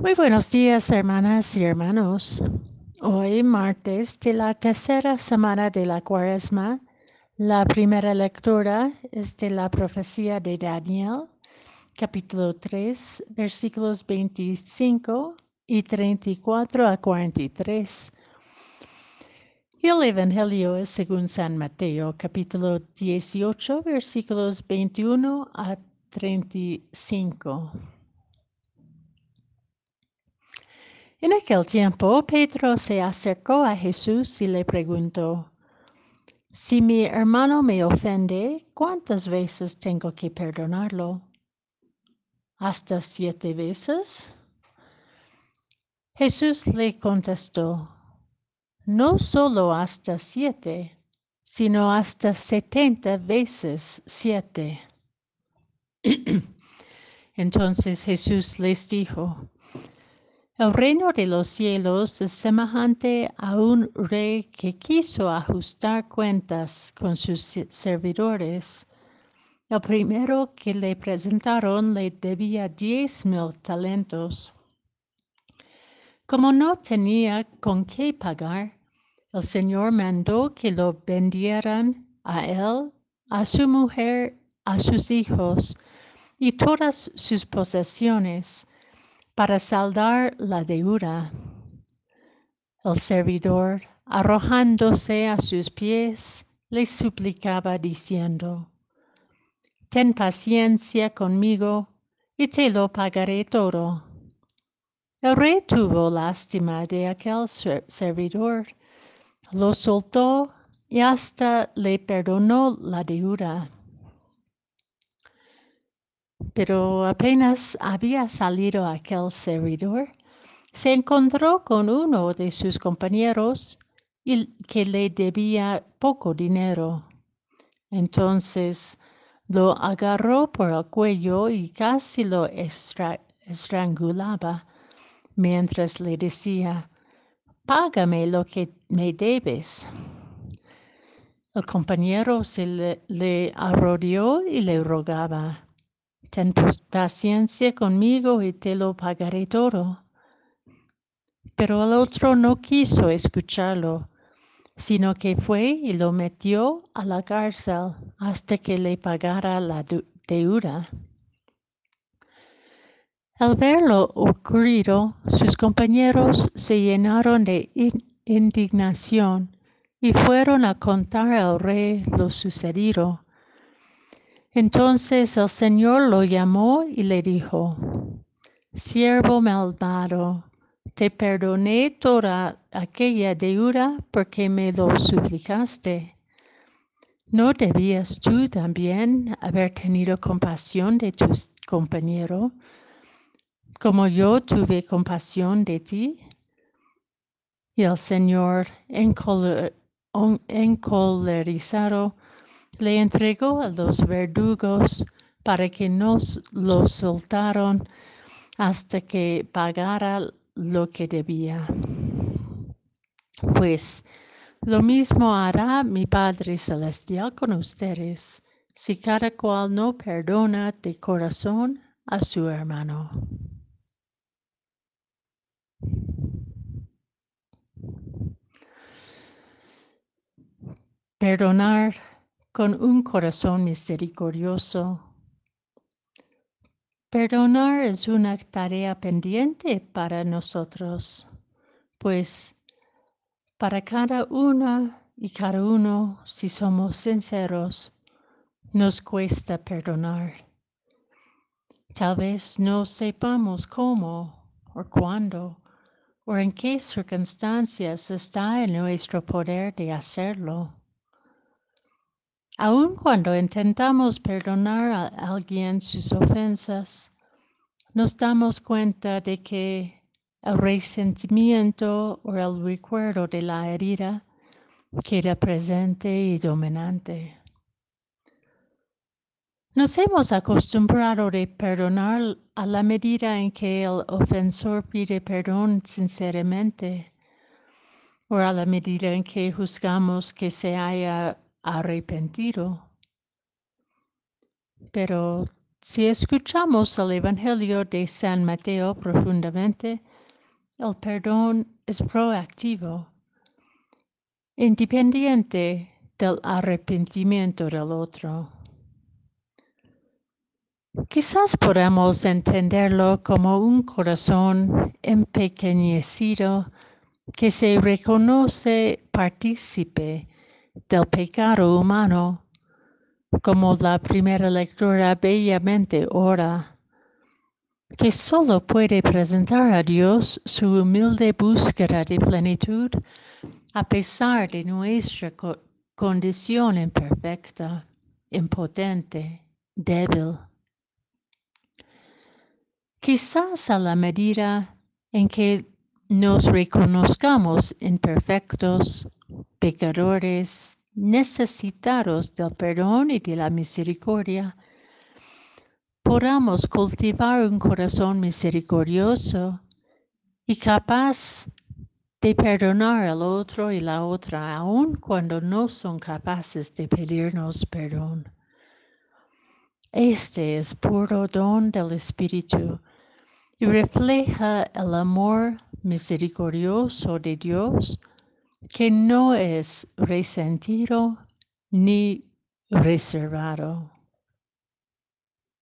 Muy buenos días, hermanas y hermanos. Hoy, martes de la tercera semana de la cuaresma, la primera lectura es de la profecía de Daniel, capítulo 3, versículos 25 y 34 a 43. Y el Evangelio es según San Mateo, capítulo 18, versículos 21 a 35. En aquel tiempo, Pedro se acercó a Jesús y le preguntó, Si mi hermano me ofende, ¿cuántas veces tengo que perdonarlo? ¿Hasta siete veces? Jesús le contestó, No solo hasta siete, sino hasta setenta veces siete. Entonces Jesús les dijo, el reino de los cielos es semejante a un rey que quiso ajustar cuentas con sus servidores. El primero que le presentaron le debía diez mil talentos. Como no tenía con qué pagar, el Señor mandó que lo vendieran a él, a su mujer, a sus hijos y todas sus posesiones para saldar la deuda. El servidor, arrojándose a sus pies, le suplicaba diciendo, Ten paciencia conmigo y te lo pagaré todo. El rey tuvo lástima de aquel servidor, lo soltó y hasta le perdonó la deuda. Pero apenas había salido aquel servidor, se encontró con uno de sus compañeros que le debía poco dinero. Entonces lo agarró por el cuello y casi lo estrangulaba mientras le decía, Págame lo que me debes. El compañero se le, le arrodilló y le rogaba, Ten paciencia conmigo y te lo pagaré todo. Pero el otro no quiso escucharlo, sino que fue y lo metió a la cárcel hasta que le pagara la deuda. Al verlo ocurrido, sus compañeros se llenaron de indignación y fueron a contar al rey lo sucedido. Entonces el Señor lo llamó y le dijo, Siervo malvado, te perdoné toda aquella deuda porque me lo suplicaste. ¿No debías tú también haber tenido compasión de tu compañero, como yo tuve compasión de ti? Y el Señor, encolerizado, le entregó a los verdugos para que nos lo soltaron hasta que pagara lo que debía. Pues lo mismo hará mi Padre Celestial con ustedes, si cada cual no perdona de corazón a su hermano. Perdonar con un corazón misericordioso. Perdonar es una tarea pendiente para nosotros, pues para cada una y cada uno, si somos sinceros, nos cuesta perdonar. Tal vez no sepamos cómo o cuándo o en qué circunstancias está en nuestro poder de hacerlo. Aun cuando intentamos perdonar a alguien sus ofensas, nos damos cuenta de que el resentimiento o el recuerdo de la herida queda presente y dominante. Nos hemos acostumbrado a perdonar a la medida en que el ofensor pide perdón sinceramente o a la medida en que juzgamos que se haya arrepentido. Pero Si escuchamos el Evangelio de San Mateo profundamente, el perdón es proactivo, independiente del arrepentimiento del otro. Quizás podamos entenderlo como un corazón empequeñecido que se reconoce partícipe del pecado humano, como la primera lectura bellamente ora, que solo puede presentar a Dios su humilde búsqueda de plenitud a pesar de nuestra condición imperfecta, impotente, débil. Quizás a la medida en que nos reconozcamos imperfectos, pecadores, necesitados del perdón y de la misericordia, podamos cultivar un corazón misericordioso y capaz de perdonar al otro y la otra, aun cuando no son capaces de pedirnos perdón. Este es puro don del Espíritu y refleja el amor misericordioso de Dios que no es resentido ni reservado.